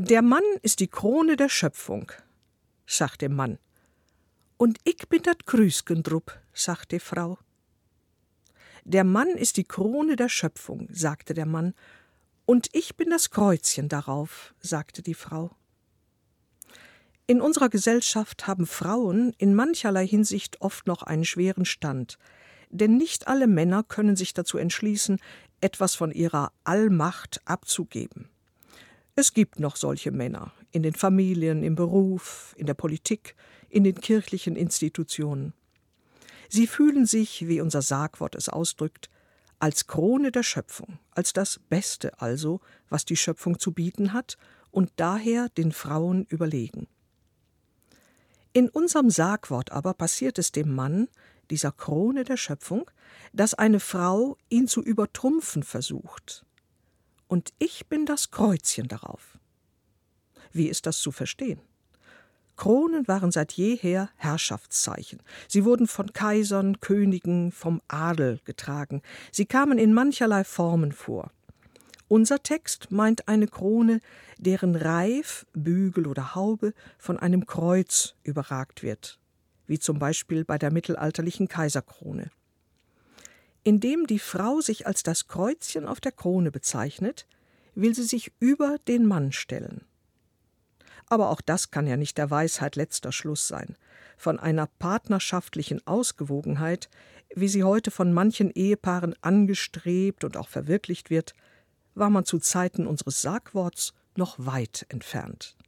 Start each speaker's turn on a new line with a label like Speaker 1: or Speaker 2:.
Speaker 1: Der Mann ist die Krone der Schöpfung, sagt der Mann. Und ich bin dat Grüßgendrupp, sagt die Frau. Der Mann ist die Krone der Schöpfung, sagte der Mann, und ich bin das Kreuzchen darauf, sagte die Frau. In unserer Gesellschaft haben Frauen in mancherlei Hinsicht oft noch einen schweren Stand, denn nicht alle Männer können sich dazu entschließen, etwas von ihrer Allmacht abzugeben. Es gibt noch solche Männer in den Familien, im Beruf, in der Politik, in den kirchlichen Institutionen. Sie fühlen sich, wie unser Sagwort es ausdrückt, als Krone der Schöpfung, als das Beste also, was die Schöpfung zu bieten hat und daher den Frauen überlegen. In unserem Sagwort aber passiert es dem Mann, dieser Krone der Schöpfung, dass eine Frau ihn zu übertrumpfen versucht. Und ich bin das Kreuzchen darauf. Wie ist das zu verstehen? Kronen waren seit jeher Herrschaftszeichen. Sie wurden von Kaisern, Königen, vom Adel getragen. Sie kamen in mancherlei Formen vor. Unser Text meint eine Krone, deren Reif, Bügel oder Haube von einem Kreuz überragt wird, wie zum Beispiel bei der mittelalterlichen Kaiserkrone. Indem die Frau sich als das Kreuzchen auf der Krone bezeichnet, will sie sich über den Mann stellen. Aber auch das kann ja nicht der Weisheit letzter Schluss sein. Von einer partnerschaftlichen Ausgewogenheit, wie sie heute von manchen Ehepaaren angestrebt und auch verwirklicht wird, war man zu Zeiten unseres Sagworts noch weit entfernt.